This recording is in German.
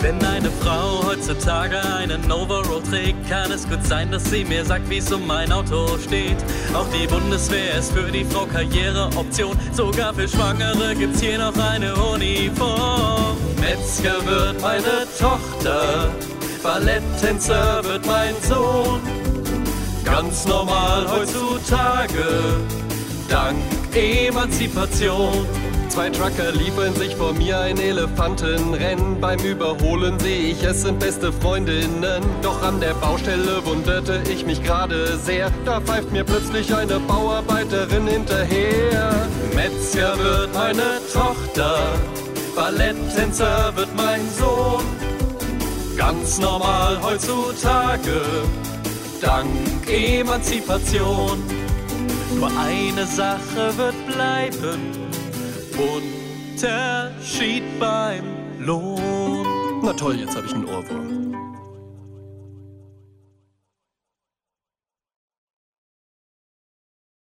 Wenn eine Frau heutzutage einen Overall trägt, kann es gut sein, dass sie mir sagt, wie es um mein Auto steht. Auch die Bundeswehr ist für die Frau Karriereoption. Sogar für Schwangere gibt's hier noch eine Uniform. Metzger wird meine Tochter, Balletttänzer wird mein Sohn. Ganz normal heutzutage, dank Emanzipation. Zwei Trucker liefern sich vor mir ein Elefantenrennen. Beim Überholen sehe ich, es sind beste Freundinnen. Doch an der Baustelle wunderte ich mich gerade sehr. Da pfeift mir plötzlich eine Bauarbeiterin hinterher. Metzger wird meine Tochter, Balletttänzer wird mein Sohn. Ganz normal heutzutage, dank Emanzipation. Nur eine Sache wird bleiben, Unterschied beim Lohn. Na toll, jetzt habe ich einen Ohrwurm.